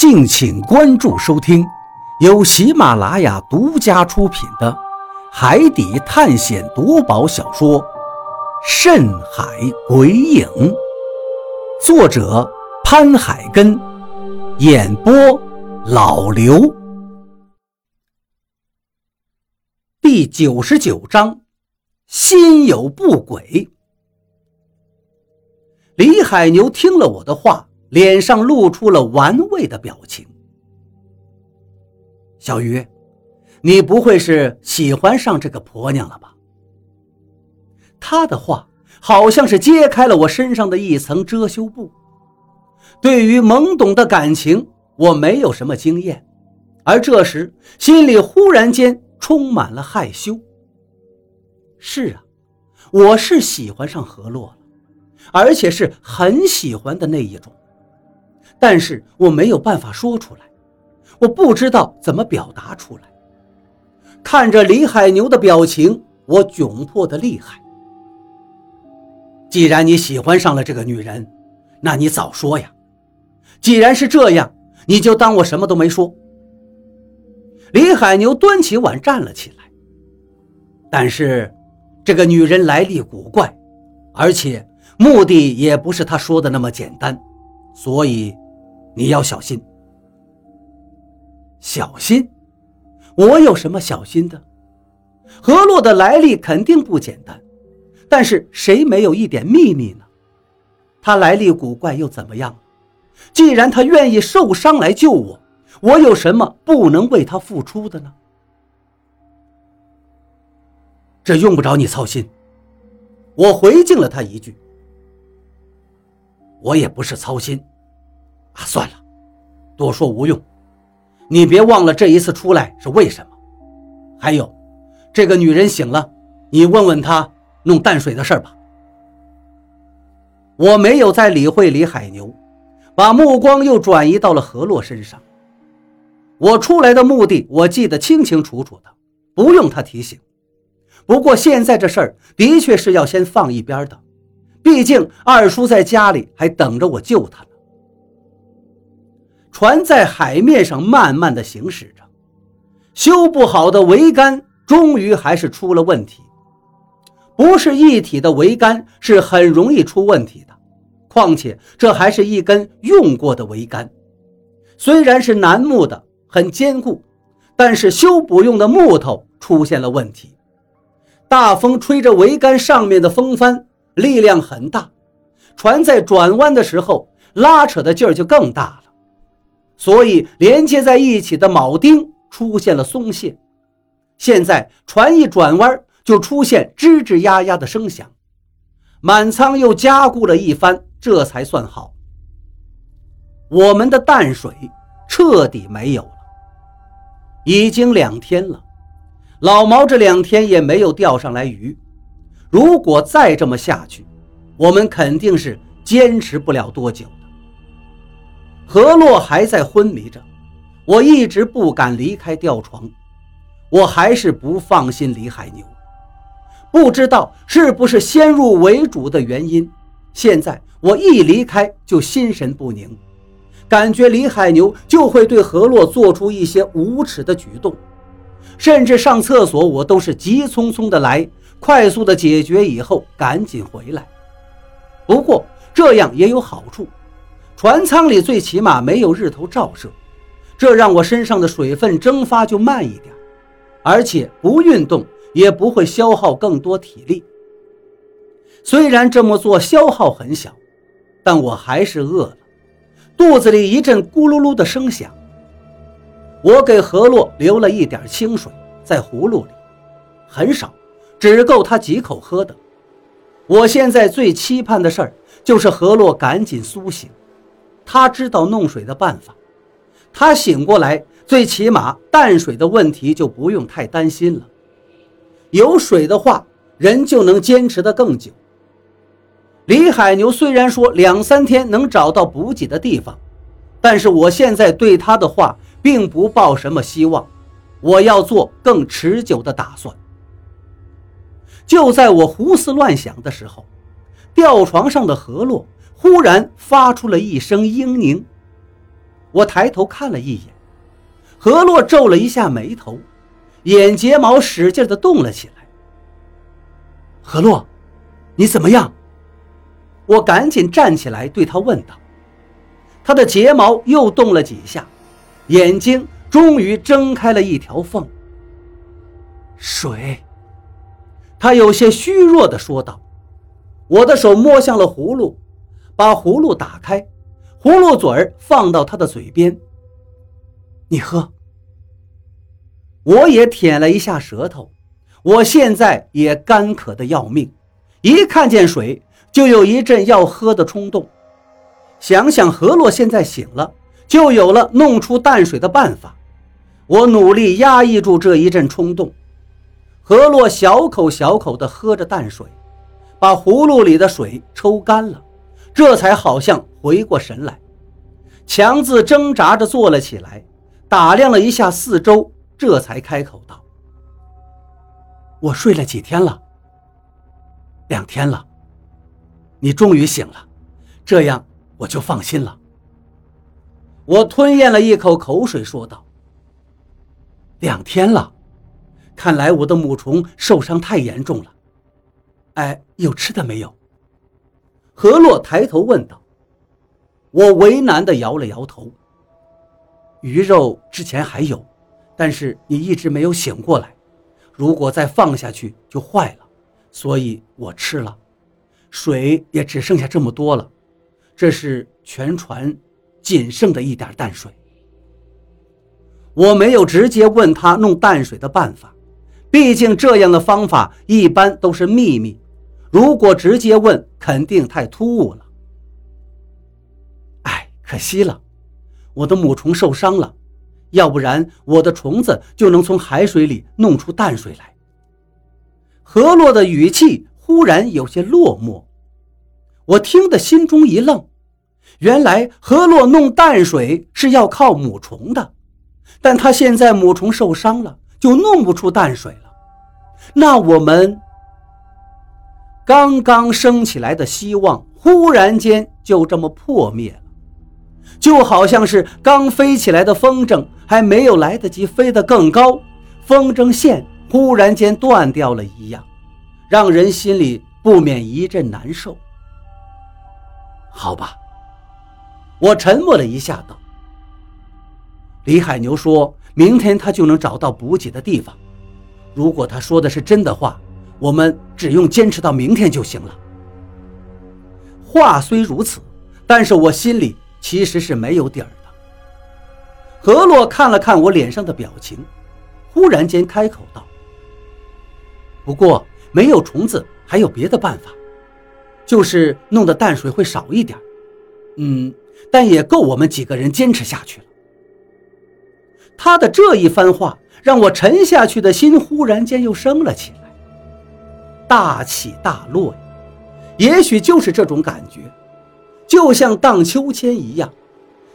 敬请关注收听，由喜马拉雅独家出品的《海底探险夺宝小说》《深海鬼影》，作者潘海根，演播老刘。第九十九章，心有不轨。李海牛听了我的话。脸上露出了玩味的表情。小鱼，你不会是喜欢上这个婆娘了吧？他的话好像是揭开了我身上的一层遮羞布。对于懵懂的感情，我没有什么经验，而这时心里忽然间充满了害羞。是啊，我是喜欢上何洛了，而且是很喜欢的那一种。但是我没有办法说出来，我不知道怎么表达出来。看着李海牛的表情，我窘迫的厉害。既然你喜欢上了这个女人，那你早说呀！既然是这样，你就当我什么都没说。李海牛端起碗站了起来。但是，这个女人来历古怪，而且目的也不是他说的那么简单，所以。你要小心，小心！我有什么小心的？何洛的来历肯定不简单，但是谁没有一点秘密呢？他来历古怪又怎么样？既然他愿意受伤来救我，我有什么不能为他付出的呢？这用不着你操心。我回敬了他一句：“我也不是操心。”啊，算了，多说无用。你别忘了这一次出来是为什么。还有，这个女人醒了，你问问她弄淡水的事吧。我没有再理会李海牛，把目光又转移到了何洛身上。我出来的目的我记得清清楚楚的，不用他提醒。不过现在这事儿的确是要先放一边的，毕竟二叔在家里还等着我救他。船在海面上慢慢的行驶着，修不好的桅杆终于还是出了问题。不是一体的桅杆是很容易出问题的，况且这还是一根用过的桅杆，虽然是楠木的，很坚固，但是修补用的木头出现了问题。大风吹着桅杆上面的风帆，力量很大，船在转弯的时候拉扯的劲儿就更大了。所以连接在一起的铆钉出现了松懈，现在船一转弯就出现吱吱呀呀的声响，满舱又加固了一番，这才算好。我们的淡水彻底没有了，已经两天了，老毛这两天也没有钓上来鱼。如果再这么下去，我们肯定是坚持不了多久。何洛还在昏迷着，我一直不敢离开吊床，我还是不放心李海牛，不知道是不是先入为主的原因，现在我一离开就心神不宁，感觉李海牛就会对何洛做出一些无耻的举动，甚至上厕所我都是急匆匆的来，快速的解决以后赶紧回来。不过这样也有好处。船舱里最起码没有日头照射，这让我身上的水分蒸发就慢一点，而且不运动也不会消耗更多体力。虽然这么做消耗很小，但我还是饿了，肚子里一阵咕噜噜的声响。我给何洛留了一点清水在葫芦里，很少，只够他几口喝的。我现在最期盼的事儿就是何洛赶紧苏醒。他知道弄水的办法，他醒过来，最起码淡水的问题就不用太担心了。有水的话，人就能坚持得更久。李海牛虽然说两三天能找到补给的地方，但是我现在对他的话并不抱什么希望，我要做更持久的打算。就在我胡思乱想的时候，吊床上的何洛。忽然发出了一声嘤咛，我抬头看了一眼，何洛皱了一下眉头，眼睫毛使劲的动了起来。何洛，你怎么样？我赶紧站起来对他问道。他的睫毛又动了几下，眼睛终于睁开了一条缝。水，他有些虚弱的说道。我的手摸向了葫芦，把葫芦打开，葫芦嘴儿放到他的嘴边。你喝。我也舔了一下舌头，我现在也干渴的要命，一看见水就有一阵要喝的冲动。想想何洛现在醒了，就有了弄出淡水的办法。我努力压抑住这一阵冲动。何洛小口小口地喝着淡水。把葫芦里的水抽干了，这才好像回过神来，强自挣扎着坐了起来，打量了一下四周，这才开口道：“我睡了几天了？两天了。你终于醒了，这样我就放心了。”我吞咽了一口口水，说道：“两天了，看来我的母虫受伤太严重了。”哎，有吃的没有？何洛抬头问道。我为难的摇了摇头。鱼肉之前还有，但是你一直没有醒过来，如果再放下去就坏了，所以我吃了。水也只剩下这么多了，这是全船仅剩的一点淡水。我没有直接问他弄淡水的办法。毕竟这样的方法一般都是秘密，如果直接问，肯定太突兀了。哎，可惜了，我的母虫受伤了，要不然我的虫子就能从海水里弄出淡水来。何洛的语气忽然有些落寞，我听得心中一愣，原来何洛弄淡水是要靠母虫的，但他现在母虫受伤了。就弄不出淡水了，那我们刚刚升起来的希望，忽然间就这么破灭了，就好像是刚飞起来的风筝，还没有来得及飞得更高，风筝线忽然间断掉了一样，让人心里不免一阵难受。好吧，我沉默了一下，道：“李海牛说。”明天他就能找到补给的地方。如果他说的是真的话，我们只用坚持到明天就行了。话虽如此，但是我心里其实是没有底儿的。何洛看了看我脸上的表情，忽然间开口道：“不过没有虫子，还有别的办法，就是弄的淡水会少一点。嗯，但也够我们几个人坚持下去了。”他的这一番话让我沉下去的心忽然间又升了起来，大起大落呀，也许就是这种感觉，就像荡秋千一样，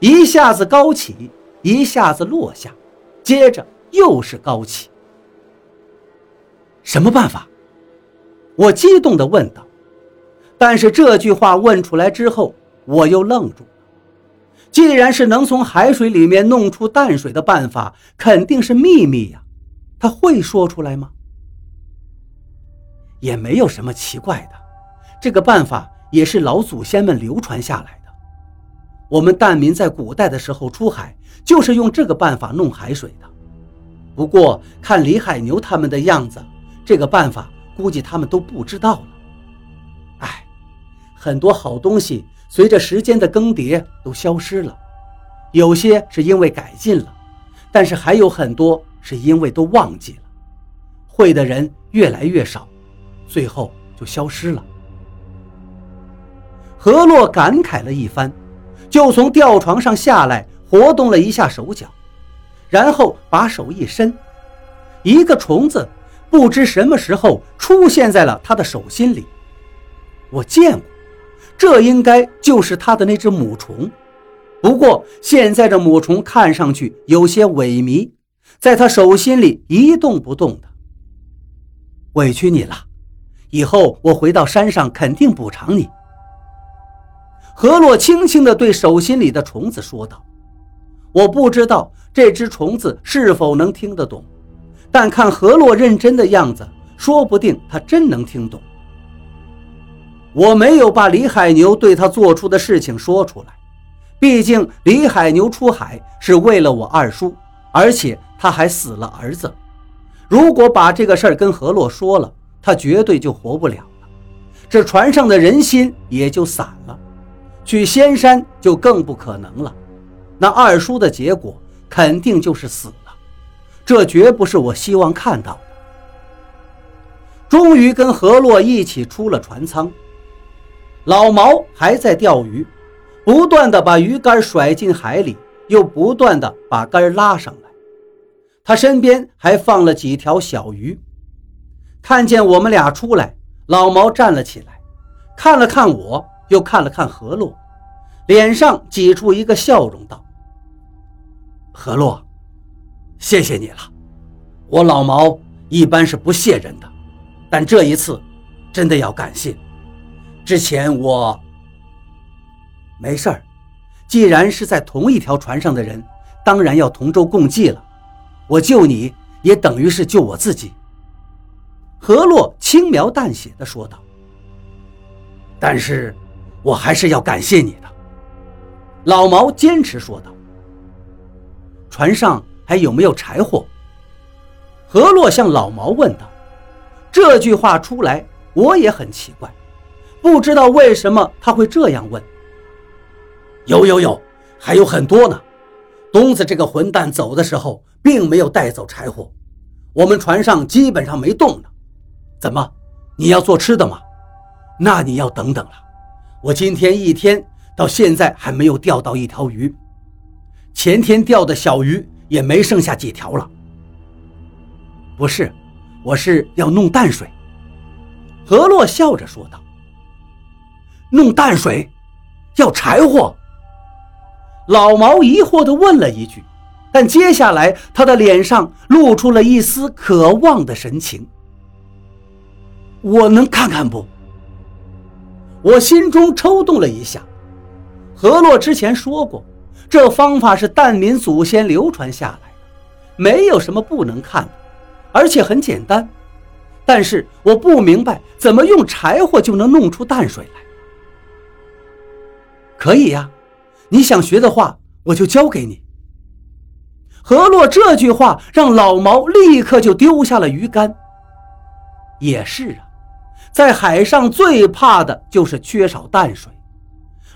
一下子高起，一下子落下，接着又是高起。什么办法？我激动地问道。但是这句话问出来之后，我又愣住了。既然是能从海水里面弄出淡水的办法，肯定是秘密呀。他会说出来吗？也没有什么奇怪的，这个办法也是老祖先们流传下来的。我们疍民在古代的时候出海，就是用这个办法弄海水的。不过看李海牛他们的样子，这个办法估计他们都不知道了。哎，很多好东西。随着时间的更迭，都消失了。有些是因为改进了，但是还有很多是因为都忘记了。会的人越来越少，最后就消失了。何洛感慨了一番，就从吊床上下来，活动了一下手脚，然后把手一伸，一个虫子不知什么时候出现在了他的手心里。我见过。这应该就是他的那只母虫，不过现在这母虫看上去有些萎靡，在他手心里一动不动的。委屈你了，以后我回到山上肯定补偿你。何洛轻轻地对手心里的虫子说道：“我不知道这只虫子是否能听得懂，但看何洛认真的样子，说不定他真能听懂。我没有把李海牛对他做出的事情说出来，毕竟李海牛出海是为了我二叔，而且他还死了儿子。如果把这个事儿跟何洛说了，他绝对就活不了了，这船上的人心也就散了，去仙山就更不可能了。那二叔的结果肯定就是死了，这绝不是我希望看到的。终于跟何洛一起出了船舱。老毛还在钓鱼，不断的把鱼竿甩进海里，又不断的把竿拉上来。他身边还放了几条小鱼。看见我们俩出来，老毛站了起来，看了看我，又看了看何洛，脸上挤出一个笑容，道：“何洛，谢谢你了。我老毛一般是不谢人的，但这一次，真的要感谢。”之前我没事儿，既然是在同一条船上的人，当然要同舟共济了。我救你也等于是救我自己。”何洛轻描淡写的说道。“但是，我还是要感谢你的。”老毛坚持说道。“船上还有没有柴火？”何洛向老毛问道。这句话出来，我也很奇怪。不知道为什么他会这样问。有有有，还有很多呢。东子这个混蛋走的时候，并没有带走柴火，我们船上基本上没动呢。怎么，你要做吃的吗？那你要等等了。我今天一天到现在还没有钓到一条鱼，前天钓的小鱼也没剩下几条了。不是，我是要弄淡水。何洛笑着说道。弄淡水，要柴火。老毛疑惑地问了一句，但接下来他的脸上露出了一丝渴望的神情。我能看看不？我心中抽动了一下。何洛之前说过，这方法是蛋民祖先流传下来的，没有什么不能看的，而且很简单。但是我不明白，怎么用柴火就能弄出淡水来？可以呀，你想学的话，我就教给你。何洛这句话让老毛立刻就丢下了鱼竿。也是啊，在海上最怕的就是缺少淡水。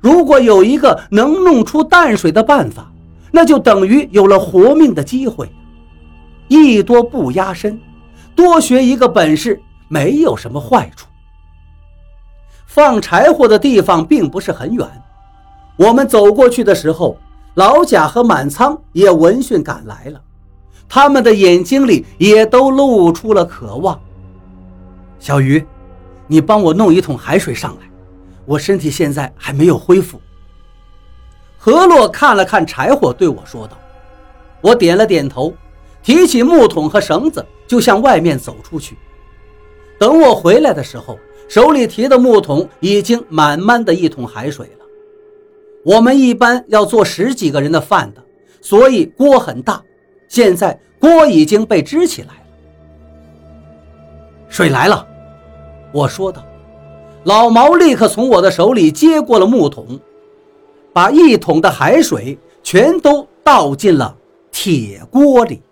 如果有一个能弄出淡水的办法，那就等于有了活命的机会。艺多不压身，多学一个本事没有什么坏处。放柴火的地方并不是很远。我们走过去的时候，老贾和满仓也闻讯赶来了，他们的眼睛里也都露出了渴望。小鱼，你帮我弄一桶海水上来，我身体现在还没有恢复。何洛看了看柴火，对我说道：“我点了点头，提起木桶和绳子，就向外面走出去。等我回来的时候，手里提的木桶已经满满的一桶海水了。”我们一般要做十几个人的饭的，所以锅很大。现在锅已经被支起来了，水来了，我说道。老毛立刻从我的手里接过了木桶，把一桶的海水全都倒进了铁锅里。